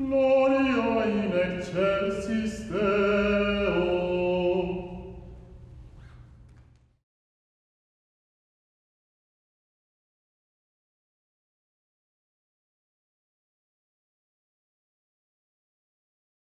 Gloria in excelsis Deo.